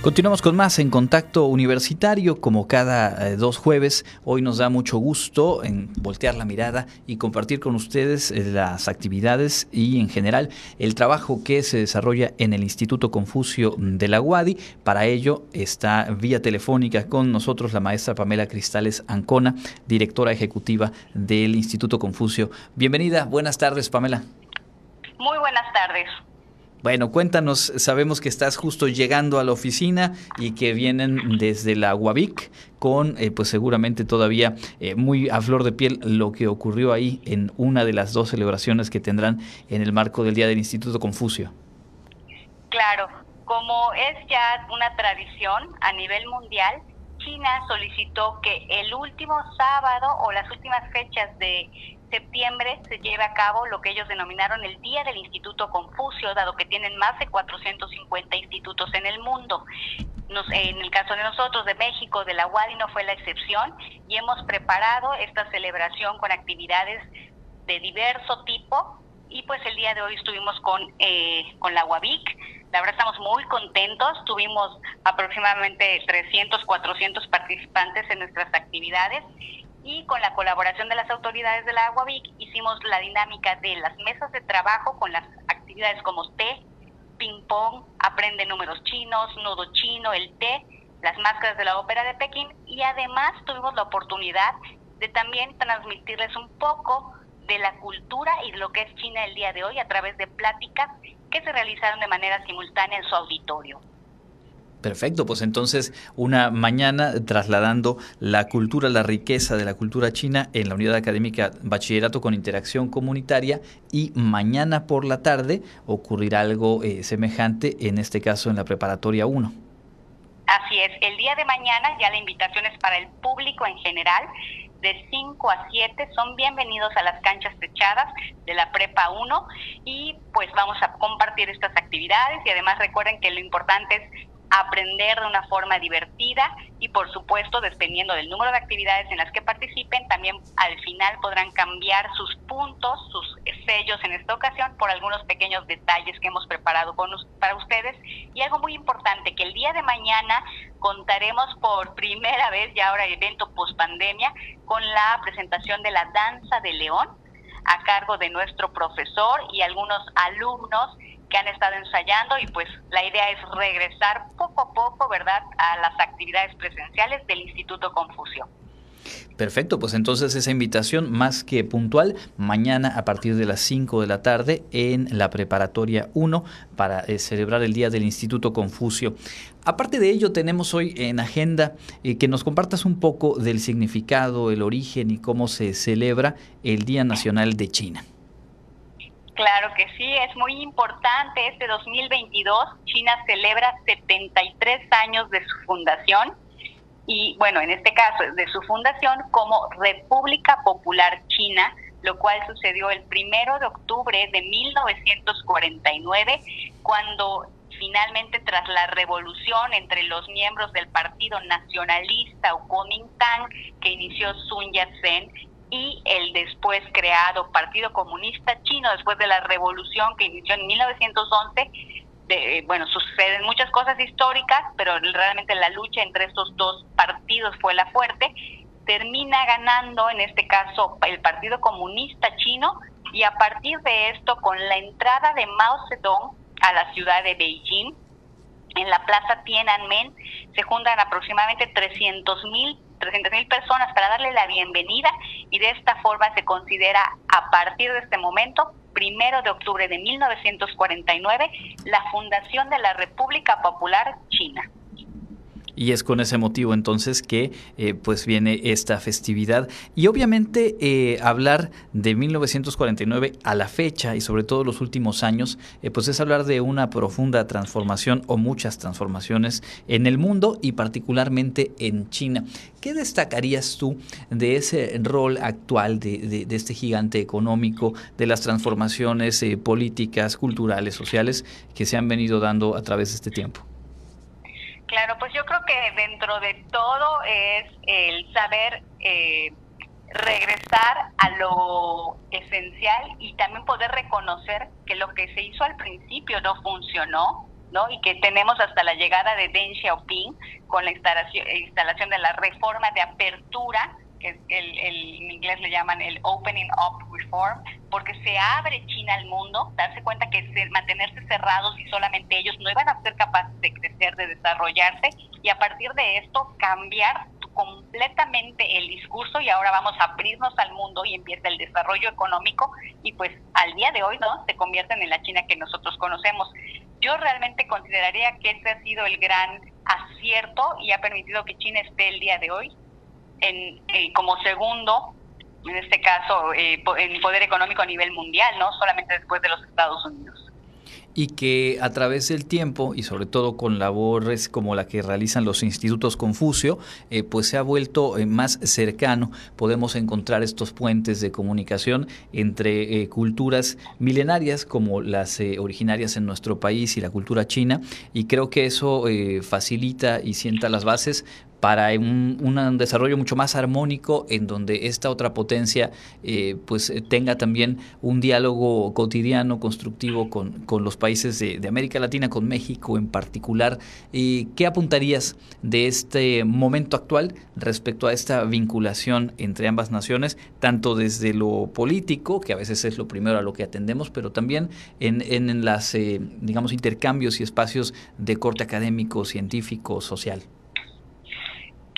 Continuamos con más en Contacto Universitario, como cada eh, dos jueves. Hoy nos da mucho gusto en voltear la mirada y compartir con ustedes eh, las actividades y en general el trabajo que se desarrolla en el Instituto Confucio de la UADI. Para ello está vía telefónica con nosotros la maestra Pamela Cristales Ancona, directora ejecutiva del Instituto Confucio. Bienvenida, buenas tardes Pamela. Muy buenas tardes. Bueno, cuéntanos, sabemos que estás justo llegando a la oficina y que vienen desde la UABIC con, eh, pues seguramente todavía eh, muy a flor de piel lo que ocurrió ahí en una de las dos celebraciones que tendrán en el marco del Día del Instituto Confucio. Claro, como es ya una tradición a nivel mundial, China solicitó que el último sábado o las últimas fechas de septiembre se lleve a cabo lo que ellos denominaron el Día del Instituto Confucio, dado que tienen más de 450 institutos en el mundo. en el caso de nosotros, de México, de la UADI, no fue la excepción y hemos preparado esta celebración con actividades de diverso tipo y pues el día de hoy estuvimos con, eh, con la UABIC. La verdad estamos muy contentos, tuvimos aproximadamente 300, 400 participantes en nuestras actividades y con la colaboración de las autoridades de la Aguavic hicimos la dinámica de las mesas de trabajo con las actividades como té, ping pong, aprende números chinos, nudo chino, el té, las máscaras de la ópera de Pekín y además tuvimos la oportunidad de también transmitirles un poco de la cultura y de lo que es China el día de hoy a través de pláticas que se realizaron de manera simultánea en su auditorio. Perfecto, pues entonces una mañana trasladando la cultura, la riqueza de la cultura china en la unidad académica bachillerato con interacción comunitaria y mañana por la tarde ocurrirá algo eh, semejante, en este caso en la preparatoria 1. Así es, el día de mañana ya la invitación es para el público en general, de 5 a 7 son bienvenidos a las canchas techadas de la Prepa 1 y pues vamos a compartir estas actividades y además recuerden que lo importante es aprender de una forma divertida y por supuesto dependiendo del número de actividades en las que participen también al final podrán cambiar sus puntos, sus sellos en esta ocasión por algunos pequeños detalles que hemos preparado para ustedes. Y algo muy importante que el día de mañana contaremos por primera vez ya ahora evento post pandemia con la presentación de la danza de león a cargo de nuestro profesor y algunos alumnos que han estado ensayando y pues la idea es regresar poco a poco, ¿verdad?, a las actividades presenciales del Instituto Confucio. Perfecto, pues entonces esa invitación más que puntual, mañana a partir de las 5 de la tarde en la preparatoria 1 para eh, celebrar el Día del Instituto Confucio. Aparte de ello, tenemos hoy en agenda eh, que nos compartas un poco del significado, el origen y cómo se celebra el Día Nacional de China. Claro que sí, es muy importante. Este 2022 China celebra 73 años de su fundación y, bueno, en este caso, de su fundación como República Popular China, lo cual sucedió el primero de octubre de 1949, cuando finalmente tras la revolución entre los miembros del Partido Nacionalista o Kuomintang que inició Sun Yat-sen y el después creado Partido Comunista Chino después de la revolución que inició en 1911. De, bueno, suceden muchas cosas históricas, pero realmente la lucha entre estos dos partidos fue la fuerte. Termina ganando, en este caso, el Partido Comunista Chino y a partir de esto, con la entrada de Mao Zedong a la ciudad de Beijing, en la plaza Tiananmen se juntan aproximadamente 300 mil 300 mil personas para darle la bienvenida y de esta forma se considera a partir de este momento, primero de octubre de 1949, la fundación de la República Popular China. Y es con ese motivo entonces que eh, pues viene esta festividad. Y obviamente eh, hablar de 1949 a la fecha y sobre todo los últimos años, eh, pues es hablar de una profunda transformación o muchas transformaciones en el mundo y particularmente en China. ¿Qué destacarías tú de ese rol actual de, de este gigante económico, de las transformaciones políticas, culturales, sociales que se han venido dando a través de este tiempo? Claro, pues yo creo que dentro de todo es el saber eh, regresar a lo esencial y también poder reconocer que lo que se hizo al principio no funcionó ¿no? Y que tenemos hasta la llegada de Deng Xiaoping con la instalación, instalación de la reforma de apertura que el, en inglés le llaman el Opening Up Reform, porque se abre China al mundo, darse cuenta que mantenerse cerrados y solamente ellos no iban a ser capaces de crecer, de desarrollarse, y a partir de esto cambiar completamente el discurso y ahora vamos a abrirnos al mundo y empieza el desarrollo económico y pues al día de hoy no se convierten en la China que nosotros conocemos. Yo realmente consideraría que ese ha sido el gran acierto y ha permitido que China esté el día de hoy en, como segundo, en este caso, eh, en poder económico a nivel mundial, no solamente después de los Estados Unidos y que a través del tiempo y sobre todo con labores como la que realizan los institutos Confucio, eh, pues se ha vuelto más cercano. Podemos encontrar estos puentes de comunicación entre culturas milenarias como las originarias en nuestro país y la cultura china y creo que eso facilita y sienta las bases para un, desarrollo mucho más armónico en donde esta otra potencia eh, pues eh, tenga también un diálogo cotidiano, constructivo con, con los países de, América Latina, con México en particular. ¿Qué apuntarías de este momento actual respecto a esta vinculación entre ambas naciones, tanto desde lo político, que a veces es lo primero a lo que atendemos, pero también en, en las, eh, digamos, intercambios y espacios de corte académico, científico, social?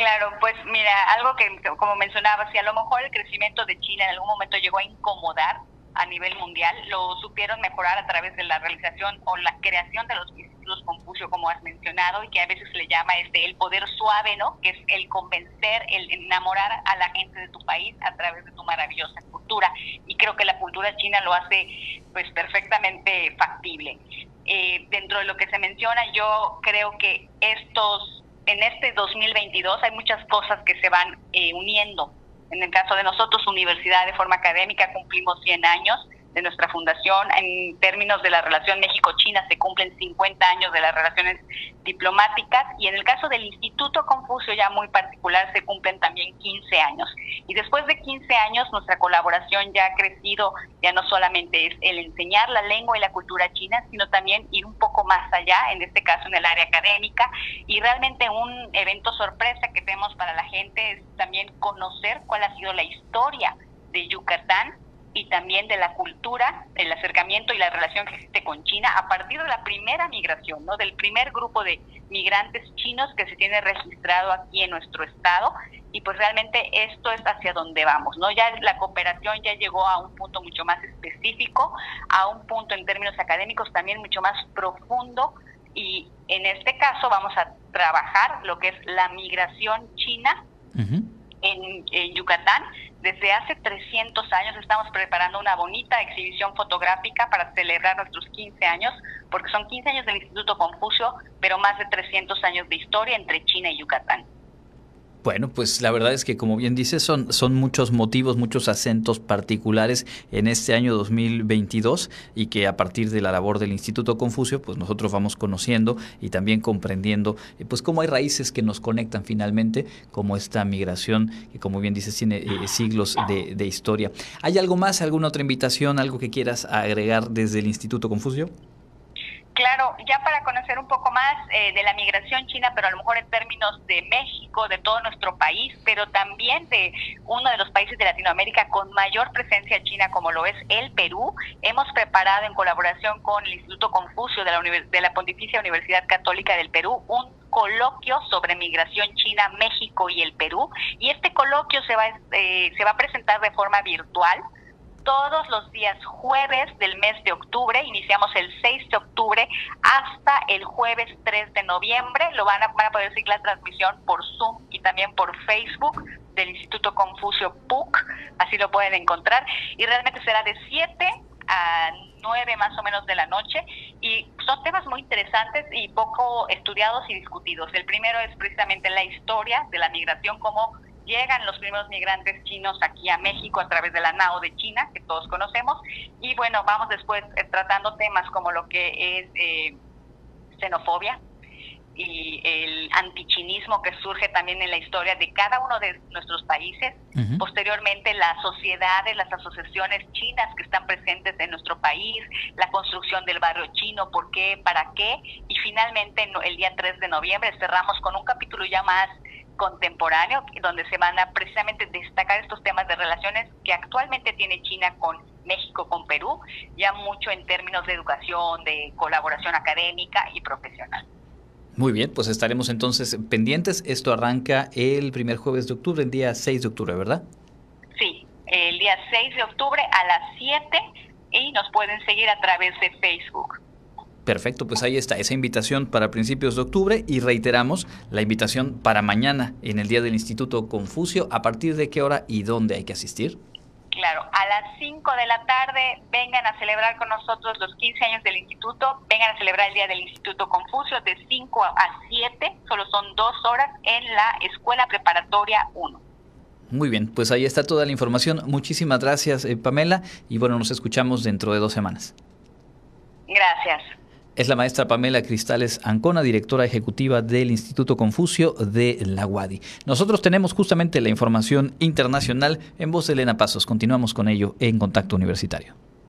Claro, pues mira, algo que como mencionaba, si a lo mejor el crecimiento de China en algún momento llegó a incomodar a nivel mundial, lo supieron mejorar a través de la realización o la creación de los institutos Confucio, como has mencionado, y que a veces se le llama este el poder suave, ¿no? Que es el convencer, el enamorar a la gente de tu país a través de tu maravillosa cultura. Y creo que la cultura china lo hace pues perfectamente factible. Eh, dentro de lo que se menciona, yo creo que estos en este 2022 hay muchas cosas que se van eh, uniendo. En el caso de nosotros, Universidad de Forma Académica, cumplimos 100 años de nuestra fundación. En términos de la relación México-China se cumplen 50 años de las relaciones diplomáticas y en el caso del Instituto Confucio ya muy particular se cumplen también 15 años. Y después de 15 años nuestra colaboración ya ha crecido, ya no solamente es el enseñar la lengua y la cultura china, sino también ir un poco más allá, en este caso en el área académica. Y realmente un evento sorpresa que tenemos para la gente es también conocer cuál ha sido la historia de Yucatán y también de la cultura, el acercamiento y la relación que existe con China a partir de la primera migración, ¿no? Del primer grupo de migrantes chinos que se tiene registrado aquí en nuestro estado y pues realmente esto es hacia donde vamos, ¿no? Ya la cooperación ya llegó a un punto mucho más específico, a un punto en términos académicos también mucho más profundo y en este caso vamos a trabajar lo que es la migración china en, en Yucatán desde hace 300 años estamos preparando una bonita exhibición fotográfica para celebrar nuestros 15 años, porque son 15 años del Instituto Confucio, pero más de 300 años de historia entre China y Yucatán. Bueno, pues la verdad es que como bien dices, son, son muchos motivos, muchos acentos particulares en este año 2022 y que a partir de la labor del Instituto Confucio, pues nosotros vamos conociendo y también comprendiendo eh, pues cómo hay raíces que nos conectan finalmente, como esta migración que como bien dices tiene eh, siglos de, de historia. ¿Hay algo más, alguna otra invitación, algo que quieras agregar desde el Instituto Confucio? Claro, ya para conocer un poco más eh, de la migración china, pero a lo mejor en términos de México, de todo nuestro país, pero también de uno de los países de Latinoamérica con mayor presencia china como lo es el Perú, hemos preparado en colaboración con el Instituto Confucio de la, de la Pontificia Universidad Católica del Perú un coloquio sobre migración china, México y el Perú. Y este coloquio se va, eh, se va a presentar de forma virtual todos los días jueves del mes de octubre, iniciamos el 6 de octubre hasta el jueves 3 de noviembre, lo van a, van a poder seguir la transmisión por Zoom y también por Facebook del Instituto Confucio PUC, así lo pueden encontrar, y realmente será de 7 a 9 más o menos de la noche. Y son temas muy interesantes y poco estudiados y discutidos. El primero es precisamente la historia de la migración, como llegan los primeros migrantes chinos aquí a México a través de la NAO de China, que todos conocemos, y bueno, vamos después eh, tratando temas como lo que es eh, xenofobia, y el antichinismo que surge también en la historia de cada uno de nuestros países. Posteriormente, las sociedades, las asociaciones chinas que están presentes en nuestro país, la construcción del barrio chino, por qué, para qué. Y finalmente, el día 3 de noviembre cerramos con un capítulo ya más contemporáneo, donde se van a precisamente destacar estos temas de relaciones que actualmente tiene China con México, con Perú, ya mucho en términos de educación, de colaboración académica y profesional. Muy bien, pues estaremos entonces pendientes. Esto arranca el primer jueves de octubre, el día 6 de octubre, ¿verdad? Sí, el día 6 de octubre a las 7 y nos pueden seguir a través de Facebook. Perfecto, pues ahí está esa invitación para principios de octubre y reiteramos la invitación para mañana en el Día del Instituto Confucio. ¿A partir de qué hora y dónde hay que asistir? Claro, a las 5 de la tarde vengan a celebrar con nosotros los 15 años del instituto, vengan a celebrar el Día del Instituto Confucio de 5 a 7, solo son dos horas en la Escuela Preparatoria 1. Muy bien, pues ahí está toda la información. Muchísimas gracias, eh, Pamela, y bueno, nos escuchamos dentro de dos semanas. Gracias. Es la maestra Pamela Cristales Ancona, directora ejecutiva del Instituto Confucio de la UADI. Nosotros tenemos justamente la información internacional en voz de Elena Pasos. Continuamos con ello en Contacto Universitario.